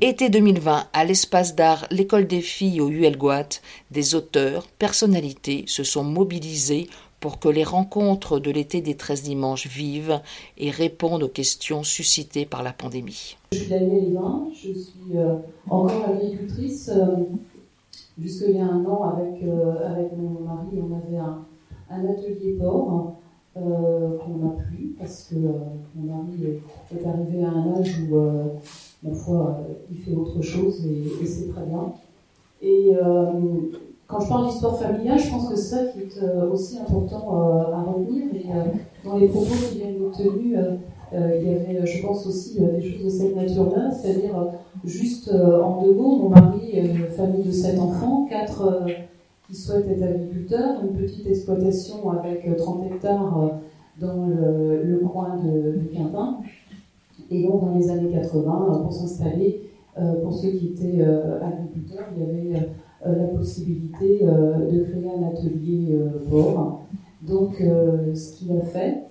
Été 2020, à l'espace d'art L'école des filles au ULGOAT, des auteurs, personnalités se sont mobilisés pour que les rencontres de l'été des 13 dimanches vivent et répondent aux questions suscitées par la pandémie. Je suis Danielle Levin, je suis euh, encore agricultrice. Euh, Jusqu'il y a un an, avec, euh, avec mon mari, on avait un, atelier porc qu'on n'a plus parce que mon mari est arrivé à un âge où, ma foi, il fait autre chose et, c'est très bien. Et quand je parle d'histoire familiale, je pense que c'est ça qui est euh, aussi important euh, à retenir. Et euh, dans les propos qui viennent d'être tenus, il y avait, je pense aussi, des choses de cette nature-là, c'est-à-dire juste en deux mots, mon mari, une famille de sept enfants, quatre qui souhaitent être agriculteurs, une petite exploitation avec 30 hectares dans le, coin de, de, Quintin. Et donc, dans les années 80, pour s'installer, pour ceux qui étaient agriculteurs, il y avait euh, la possibilité euh, de créer un atelier fort. Euh, Donc, ce qu'il a fait,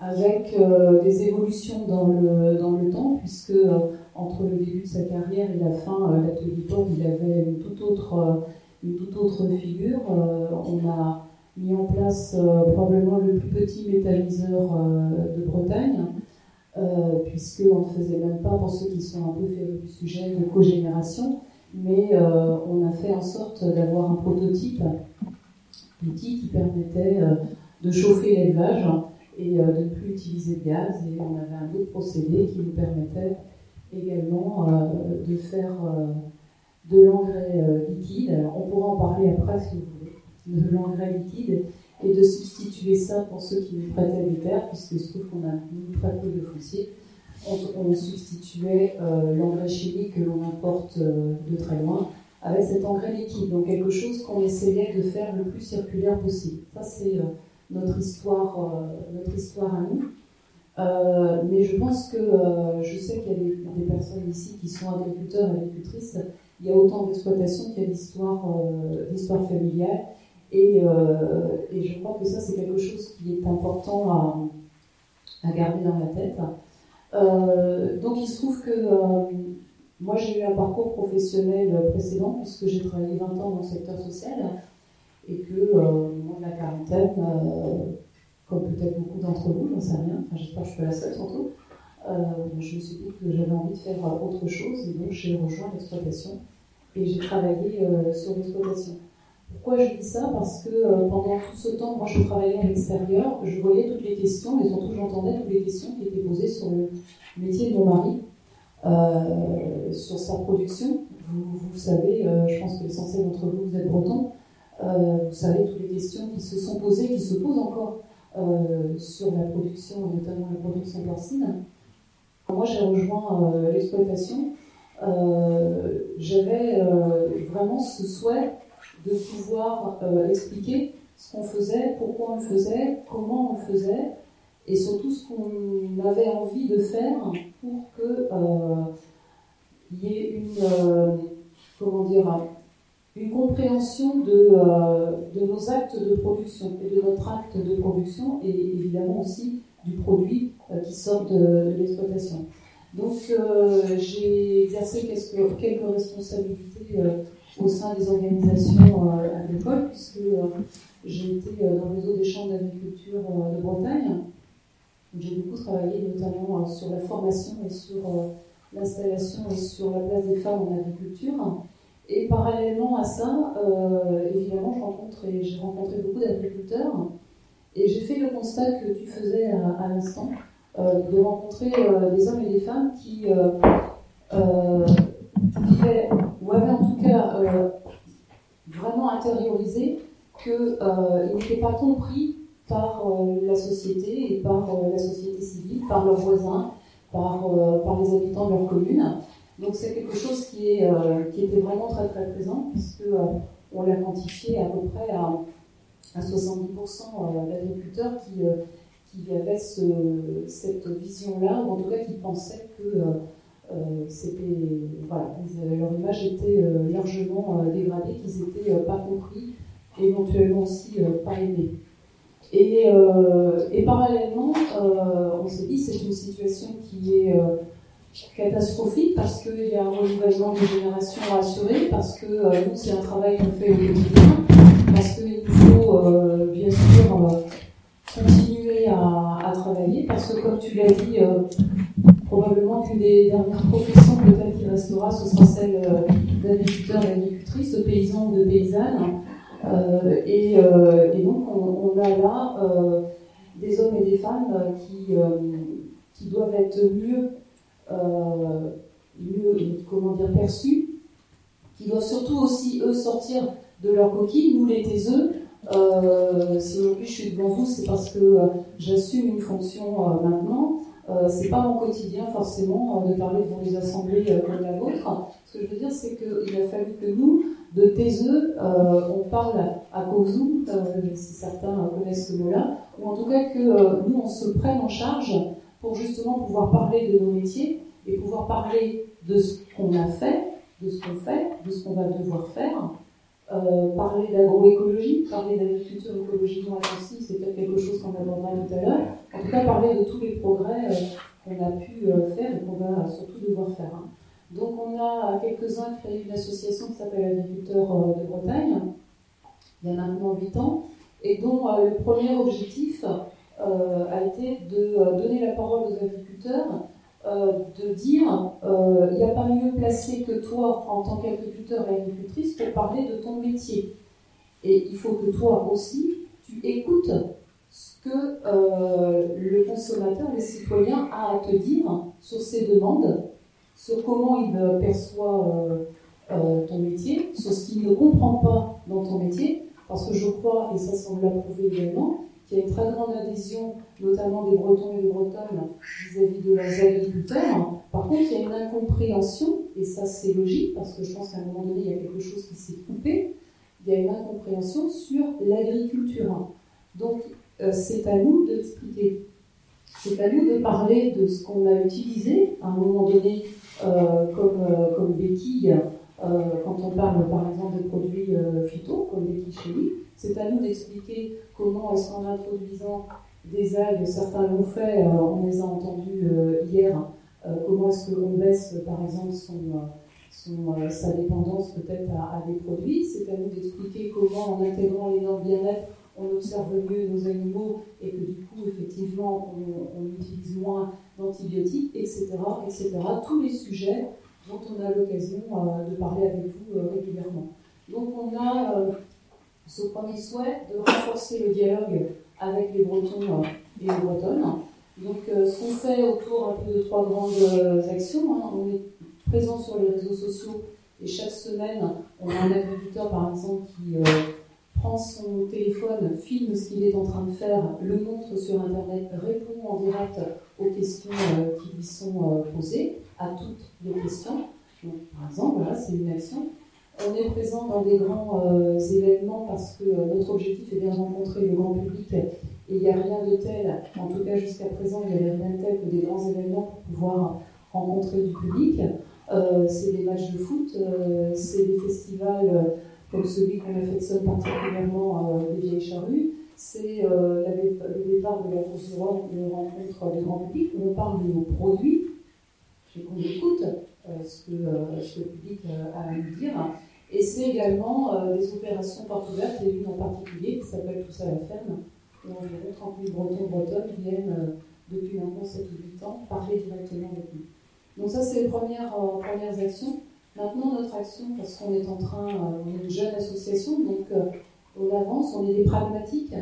avec des évolutions dans le, dans le temps, puisque entre le début de sa carrière et la fin, l'atelier port, il avait une toute autre, une toute autre figure. on a mis en place probablement le plus petit métalliseur de Bretagne, puisqu'on ne faisait même pas, pour ceux qui sont un peu férus du sujet, de cogénération mais euh, on a fait en sorte d'avoir un prototype outil qui permettait euh, de chauffer l'élevage et euh, de ne plus utiliser de gaz. Et on avait un autre procédé qui nous permettait également de faire de l'engrais liquide. on pourra en parler après si vous voulez, de l'engrais liquide et de substituer ça pour ceux qui nous prêtaient des terres, puisque se trouve qu'on a très peu de foncier on, substituait euh, l'engrais chimique que l'on importe euh, de très loin avec cet engrais liquide. Donc quelque chose qu'on essayait de faire le plus circulaire possible. Ça, c'est euh, notre, histoire, notre histoire à nous. mais je pense que je sais qu'il y a des, personnes ici qui sont agriculteurs, agricultrices. Il y a autant d'exploitation qu'il y a d'histoire familiale. Et, et, je crois que ça, c'est quelque chose qui est important à, garder dans la tête. Euh, donc il se trouve que euh, moi j'ai eu un parcours professionnel précédent puisque j'ai travaillé 20 ans dans le secteur social et que euh, moi de la quarantaine, comme peut-être beaucoup d'entre vous, j'en sais rien, enfin, j'espère que je suis la seule surtout, je me suis dit que j'avais envie de faire autre chose et donc j'ai rejoint l'exploitation et j'ai travaillé sur l'exploitation. Pourquoi je dis ça? Parce que pendant tout ce temps, moi je travaillais à l'extérieur, je voyais toutes les questions et surtout j'entendais toutes les questions qui étaient posées sur le métier de mon mari, euh, sur sa production. Vous, savez, euh, je pense que l'essentiel d'entre vous, vous êtes breton, euh, vous savez toutes les questions qui se sont posées, qui se posent encore sur la production, notamment la production porcine. Moi j'ai rejoint l'exploitation, j'avais vraiment ce souhait de pouvoir expliquer ce qu'on faisait, pourquoi on le faisait, comment on le faisait, et surtout ce qu'on avait envie de faire pour que euh, y ait une euh, comment dire une compréhension de, euh, de, nos actes de production et de notre acte de production et évidemment aussi du produit qui sort de, l'exploitation. Donc j'ai exercé quelques, quelques responsabilités au sein des organisations agricoles puisque j'ai été dans le réseau des chambres d'agriculture de Bretagne j'ai beaucoup travaillé notamment euh, sur la formation et sur euh, l'installation et sur la place des femmes en agriculture. Et parallèlement à ça, euh, évidemment, j'ai rencontré beaucoup d'agriculteurs et j'ai fait le constat que tu faisais à, l'instant, de rencontrer des hommes et des femmes qui vivaient, ou avaient cas vraiment intériorisé qu'ils n'étaient pas compris par euh, la société et par euh, la société civile, par leurs voisins, par, euh, les habitants de leur commune. Donc c'est quelque chose qui, était vraiment très très présent, puisque on l'a quantifié à peu près à, à 70% d'agriculteurs qui, qui avaient ce, cette vision-là, ou en tout cas qui pensaient que c'était, voilà, leur image était largement dégradée, qu'ils n'étaient pas compris, éventuellement aussi pas aimés. Et, euh, et parallèlement, euh, on s'est dit c'est une situation qui est, euh, catastrophique parce qu'il y a un renouvellement de génération à assurer, parce que nous, c'est un travail qu'on fait au quotidien, parce qu'il faut bien sûr continuer à, travailler, parce que comme tu l'as dit, probablement qu'une des dernières professions peut-être qui restera, ce sera celle d'agriculteur, d'agricultrice, de paysan ou de paysanne. Euh, et, euh, et, donc on, a là euh, des hommes et des femmes qui, doivent être mieux, mieux, comment dire, perçus, qui doivent surtout aussi, eux, sortir de leur coquille. Nous, les taiseux, euh, si aujourd'hui je suis devant vous, c'est parce que j'assume une fonction maintenant. Euh, c'est pas mon quotidien forcément de parler devant des assemblées comme la vôtre. Ce que je veux dire, c'est qu'il a fallu que nous, de taiseux, euh, on parle à Kozu, euh, si certains connaissent ce mot-là, ou en tout cas que euh, nous, on se prenne en charge pour justement pouvoir parler de nos métiers et pouvoir parler de ce qu'on a fait, de ce qu'on fait, de ce qu'on va devoir faire, parler d'agroécologie, parler d'agriculture écologiquement aussi, c'est peut-être quelque chose qu'on abordera tout à l'heure, en tout cas parler de tous les progrès qu'on a pu faire et qu'on va surtout devoir faire. Hein. Donc on a quelques-uns créé une association qui s'appelle Agriculteurs euh, de Bretagne, il y a maintenant 8 ans, et dont euh, le premier objectif euh, a été de donner la parole aux agriculteurs, de dire il n'y a pas mieux placé que toi en tant qu'agriculteur et agricultrice pour parler de ton métier. Et il faut que toi aussi, tu écoutes ce que le consommateur, le citoyen a à te dire sur ses demandes sur comment il perçoit euh, euh, ton métier, sur ce qu'il ne comprend pas dans ton métier, parce que je crois, et ça semble prouver également, qu'il y a une très grande adhésion, notamment des Bretons et des Bretonnes, vis-à-vis de leurs agriculteurs. Par contre, il y a une incompréhension, et ça c'est logique, parce que je pense qu'à un moment donné, il y a quelque chose qui s'est coupé, il y a une incompréhension sur l'agriculture. Donc, euh, c'est à nous d'expliquer. C'est à nous de parler de ce qu'on a utilisé à un moment donné euh, comme, euh, comme béquille quand on parle par exemple des produits phyto, comme béquille chimique. C'est à nous d'expliquer comment est-ce qu'en introduisant des algues, certains l'ont fait, on les a entendus hier, comment est-ce qu'on baisse par exemple son, sa dépendance peut-être à, à, des produits. C'est à nous d'expliquer comment en intégrant les normes bien-être, on observe mieux nos animaux et que du coup, effectivement, on, on utilise moins d'antibiotiques, etc., etc. Tous les sujets dont on a l'occasion euh, de parler avec vous euh, régulièrement. Donc on a euh, ce premier souhait de renforcer le dialogue avec les Bretons et les Bretonnes. Donc ce qu'on fait autour un peu de trois grandes actions, hein, on est présent sur les réseaux sociaux et chaque semaine on a un agriculteur par exemple qui prend son téléphone, filme ce qu'il est en train de faire, le montre sur Internet, répond en direct aux questions sont euh, posées, à toutes les questions. par exemple, voilà, c'est une action. On est présent dans des grands euh, événements parce que notre objectif est de rencontrer le grand public et il n'y a rien de tel, en tout cas jusqu'à présent, il n'y avait rien de tel que des grands événements pour pouvoir rencontrer du public. c'est des matchs de foot, c'est des festivals comme celui qu'on a fait de seul particulièrement euh, des vieilles charrues, c'est euh, le départ de la course de rencontre du grand public, où on parle de nos produits, et qu'on écoute euh, ce, que, ce, que, le public a à nous dire. Et c'est également des opérations portes ouvertes, et une en particulier qui s'appelle Tout à la ferme, où environ 30 000 Bretons bretonnes viennent depuis maintenant 7 ou 8 ans parler directement avec nous. Donc ça, c'est les premières, premières actions. Maintenant, notre action, parce qu'on est en train, euh, on est une jeune association, donc euh, on avance, on est des pragmatiques.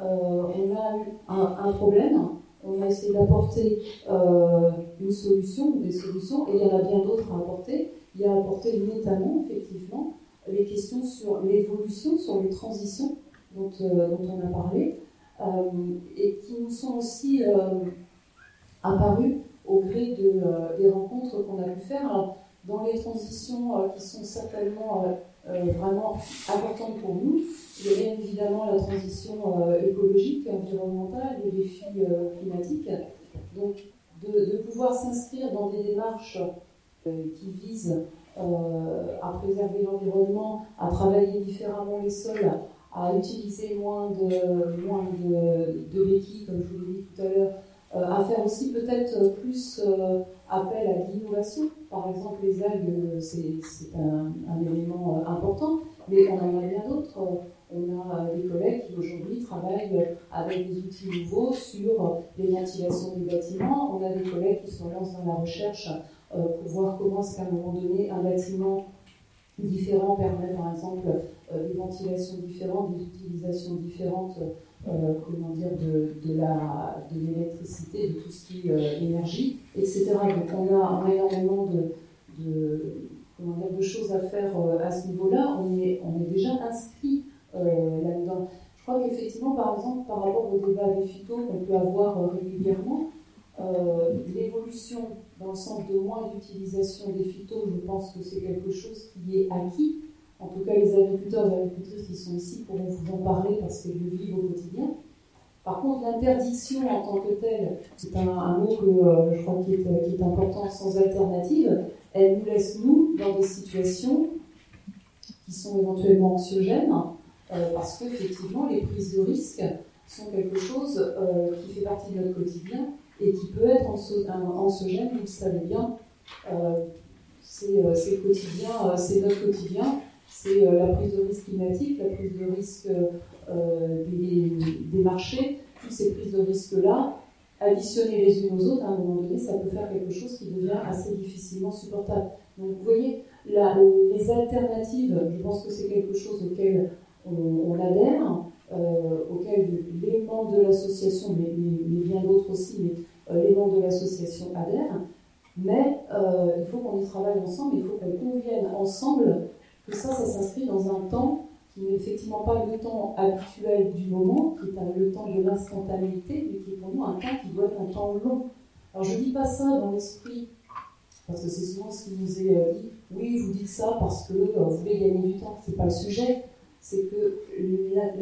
Euh, on a eu un, problème, on a essayé d'apporter une solution, des solutions, et il y en a bien d'autres à apporter. Il y a apporté notamment, effectivement, les questions sur l'évolution, sur les transitions dont, on a parlé, et qui nous sont aussi apparues au gré de, des rencontres qu'on a pu faire dans les transitions euh, qui sont certainement euh, euh, vraiment importantes pour nous. Il y a bien évidemment la transition écologique, environnementale, les défis climatiques. Donc, de, pouvoir s'inscrire dans des démarches qui visent à préserver l'environnement, à travailler différemment les sols, à utiliser moins de, moins de, béquilles, comme je vous l'ai dit tout à l'heure, à faire aussi peut-être plus appel à l'innovation. Par exemple, les algues, c'est un, élément important, mais on en a bien d'autres. On a des collègues qui aujourd'hui travaillent avec des outils nouveaux sur les ventilations des bâtiments. On a des collègues qui se lancent dans la recherche pour voir comment est-ce qu'à un moment donné un bâtiment différent permet par exemple des ventilations différentes, des utilisations différentes euh, comment dire, de, de, la, de l'électricité, de tout ce qui est euh, énergie, etc. Donc on a, on a énormément de, de, comment dire, de choses à faire euh, à ce niveau-là. On est, on est déjà inscrit là-dedans. Je crois qu'effectivement, par exemple, par rapport au débat des phytos qu'on peut avoir régulièrement, l'évolution dans le sens de moins d'utilisation des phytos, je pense que c'est quelque chose qui est acquis en tout cas les agriculteurs et agricultrices qui sont ici pourront vous en parler parce qu'ils le vivent au quotidien. Par contre, l'interdiction en tant que telle, c'est un, mot que euh, je crois qui est, important sans alternative, elle nous laisse, nous, dans des situations qui sont éventuellement anxiogènes, euh, parce qu'effectivement, les prises de risque sont quelque chose euh, qui fait partie de notre quotidien et qui peut être anxiogène, vous le savez bien. c'est notre quotidien c'est euh, la prise de risque climatique, la prise de risque euh, des, marchés, toutes ces prises de risque-là, additionnées les unes aux autres, à un moment donné, ça peut faire quelque chose qui devient assez difficilement supportable. Donc vous voyez, les alternatives, je pense que c'est quelque chose auquel on, adhère, euh, auquel les membres de l'association, mais, bien d'autres aussi, mais les membres de l'association adhèrent. Mais il faut qu'on y travaille ensemble, il faut qu'on convienne ensemble que ça, ça s'inscrit dans un temps qui n'est effectivement pas le temps habituel du moment, qui est le temps de l'instantanéité, mais qui est pour nous un temps qui doit être un temps long. Alors je ne dis pas ça dans l'esprit, parce que c'est souvent ce qui nous est euh, dit, oui, vous dites ça parce que euh, vous voulez gagner du temps, ce n'est pas le sujet, c'est que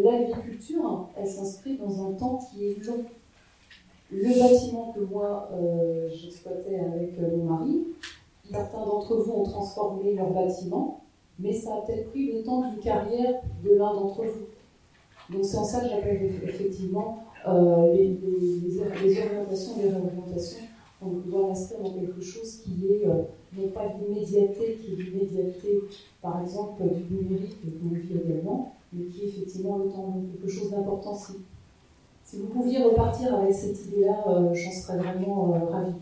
l'agriculture, elle s'inscrit dans un temps qui est long. Le bâtiment que moi euh, j'exploitais avec mon mari, certains d'entre vous ont transformé leur bâtiment mais ça a peut-être pris le temps d'une carrière de l'un d'entre vous. Donc c'est en ça que j'appelle effectivement euh, les, orientations, les réorientations. On doit rester dans quelque chose qui est euh, non pas l'immédiateté, qui est l'immédiateté, par exemple, du numérique que l'on vit également, mais qui est effectivement temps quelque chose d'important. Si, si vous pouviez repartir avec cette idée-là, euh, j'en serais vraiment ravie.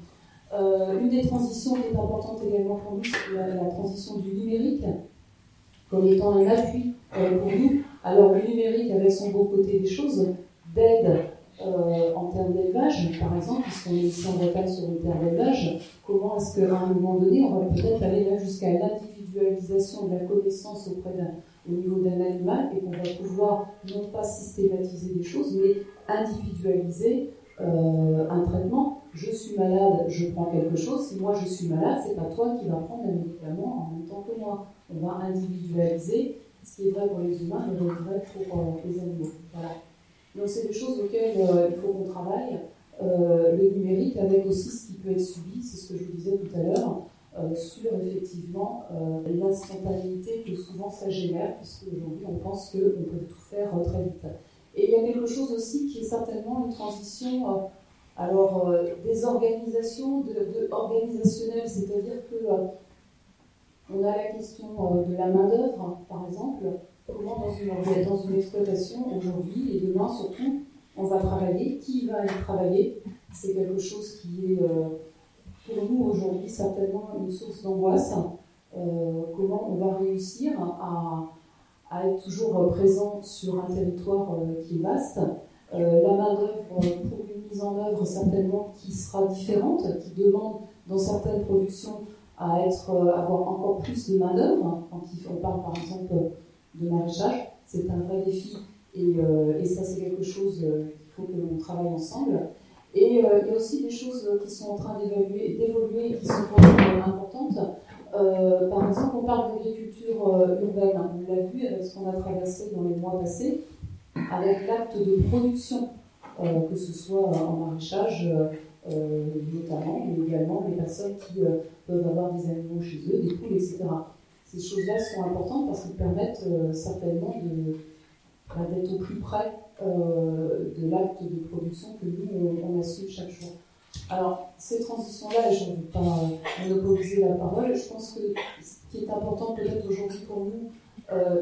une des transitions qui est importante également pour nous, c'est la transition du numérique comme étant un appui euh, pour nous. Alors le numérique, avec son beau côté des choses, d'aide euh, en termes d'élevage, par exemple, puisqu'on est ici en Bretagne sur une terre d'élevage, comment est-ce qu'à un moment donné, on va peut-être aller là jusqu'à l'individualisation de la connaissance auprès au niveau d'un animal et qu'on va pouvoir non pas systématiser des choses, mais individualiser euh, un traitement. Je suis malade, je prends quelque chose. Si moi je suis malade, c'est pas toi qui vas prendre un médicament en même temps que moi on va individualiser ce qui est vrai pour les humains et vrai pour euh, les animaux. Voilà. Donc c'est des choses auxquelles euh, il faut qu'on travaille. Le numérique avec aussi ce qui peut être subi, c'est ce que je vous disais tout à l'heure, sur effectivement l'instantanéité que souvent ça génère, puisque aujourd'hui on pense qu'on peut tout faire très vite. Et il y a quelque chose aussi qui est certainement une transition alors, des organisations de, organisationnelles, c'est-à-dire que on a la question euh, de la main-d'œuvre, par exemple. Comment, dans une, dans une exploitation aujourd'hui et demain surtout, on va travailler? Qui va aller travailler? C'est quelque chose qui est euh, pour nous aujourd'hui certainement une source d'angoisse. Euh, comment on va réussir à, être toujours présent sur un territoire qui est vaste La main-d'œuvre pour une mise en œuvre certainement qui sera différente, qui demande dans certaines productions à être, euh, avoir encore plus de main-d'œuvre. Quand on parle par exemple de maraîchage, c'est un vrai défi et, euh, et ça, c'est quelque chose euh, qu'il faut que l'on travaille ensemble. Et il y a aussi des choses qui sont en train d'évoluer et qui sont vraiment importantes. par exemple, on parle d'agriculture urbaine. On l'a vu avec ce qu'on a traversé dans les mois passés, avec l'acte de production, que ce soit en maraîchage, euh, notamment, mais également les personnes qui euh, peuvent avoir des animaux chez eux, des poules, etc. Ces choses-là sont importantes parce qu'elles permettent euh, certainement bah, d'être au plus près de l'acte de production que nous, on, assume chaque jour. Alors, ces transitions-là, je ne veux pas monopoliser la parole, je pense que ce qui est important peut-être aujourd'hui pour nous,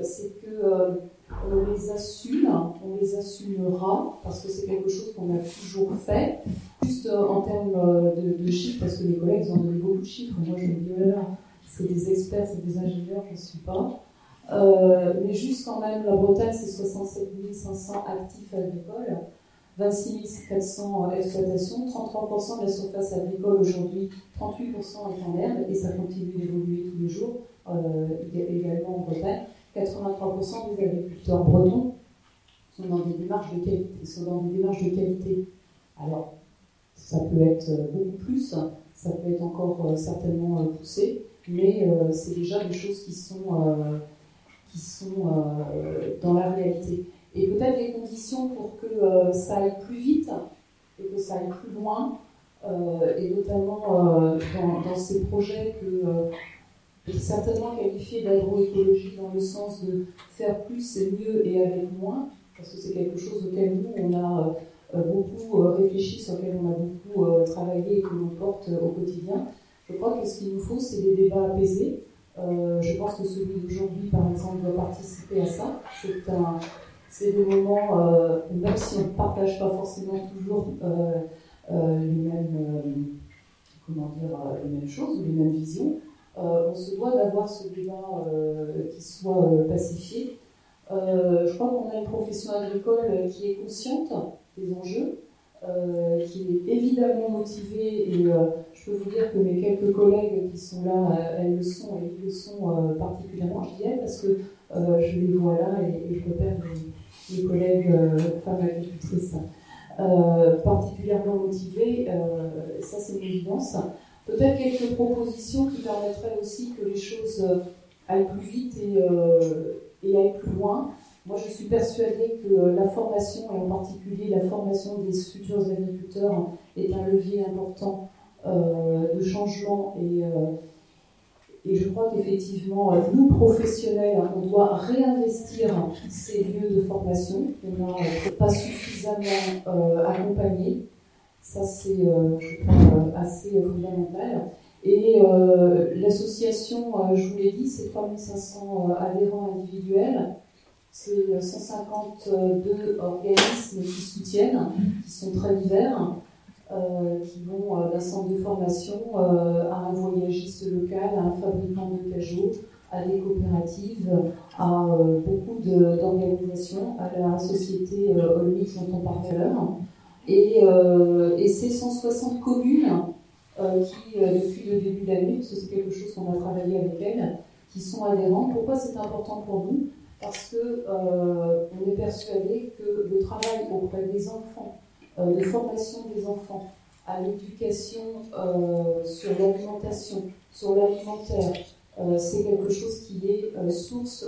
c'est que on les assume, on les assumera, parce que c'est quelque chose qu'on a toujours fait. Juste euh, en termes euh, de, chiffres, parce que les collègues ont donné beaucoup de chiffres, moi je me dis, voilà, c'est des experts, c'est des ingénieurs, je ne suis pas. Euh, mais juste quand même, la Bretagne, c'est 67 500 actifs agricoles, 26 400 exploitations, 33% de la surface agricole aujourd'hui, 38% est en herbe, et ça continue d'évoluer tous les jours, également en Bretagne. 83% des agriculteurs bretons sont dans des démarches de qualité. Sont dans des démarches de qualité. Alors, ça peut être euh, beaucoup plus, ça peut être encore euh, certainement euh, poussé, mais c'est déjà des choses qui sont, qui sont dans la réalité. Et peut-être les conditions pour que ça aille plus vite et que ça aille plus loin, et notamment dans, dans, ces projets que certainement qualifié d'agroécologie dans le sens de faire plus et mieux et avec moins, parce que c'est quelque chose auquel nous, on a euh, beaucoup euh, réfléchi, sur lequel on a beaucoup euh, travaillé et que l'on porte au quotidien. Je crois que ce qu'il nous faut, c'est des débats apaisés. je pense que celui d'aujourd'hui, par exemple, doit participer à ça. C'est un, c'est des moments, même si on ne partage pas forcément toujours les mêmes, comment dire, les mêmes choses ou les mêmes visions, euh, on se doit d'avoir ce débat euh, qui soit euh, pacifié. je crois qu'on a une profession agricole qui est consciente des enjeux, qui est évidemment motivée et je peux vous dire que mes quelques collègues qui sont là, elles le sont et ils le sont particulièrement, je dis parce que je les vois là et, je repère mes, collègues femmes agricultrices particulièrement motivées, ça c'est une évidence. Peut-être quelques propositions qui permettraient aussi que les choses euh, aillent plus vite euh, et, aillent plus loin. Moi, je suis persuadée que la formation, et en particulier la formation des futurs agriculteurs, est un levier important euh, de changement. Et, et je crois qu'effectivement, nous, professionnels, on doit réinvestir ces lieux de formation. On n'a pas suffisamment accompagné. Ça, c'est, euh, je crois, euh, assez fondamental. Et euh, l'association, je vous l'ai dit, c'est 3500 adhérents individuels. C'est 152 organismes qui soutiennent, qui sont très divers, qui vont d'un centre de formation à un voyagiste local, à un fabricant de cajots, à des coopératives, à beaucoup d'organisations, à la société Olmix dont on à l'heure. Et, euh, ces 160 communes euh, qui, euh, depuis le début de l'année, parce que c'est quelque chose qu'on a travaillé avec elles, qui sont adhérentes. Pourquoi c'est important pour nous? Parce que on est persuadé que le travail auprès des enfants, de formation des enfants, à l'éducation sur l'alimentation, sur l'alimentaire, c'est quelque chose qui est source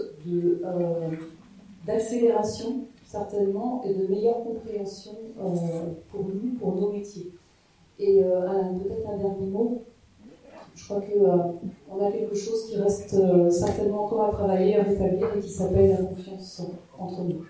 d'accélération certainement, et de meilleure compréhension euh, pour nous, pour nos métiers. Et euh, peut-être un dernier mot? Je crois qu'on euh, a quelque chose qui reste certainement encore à travailler, à rétablir, et qui s'appelle la confiance entre nous.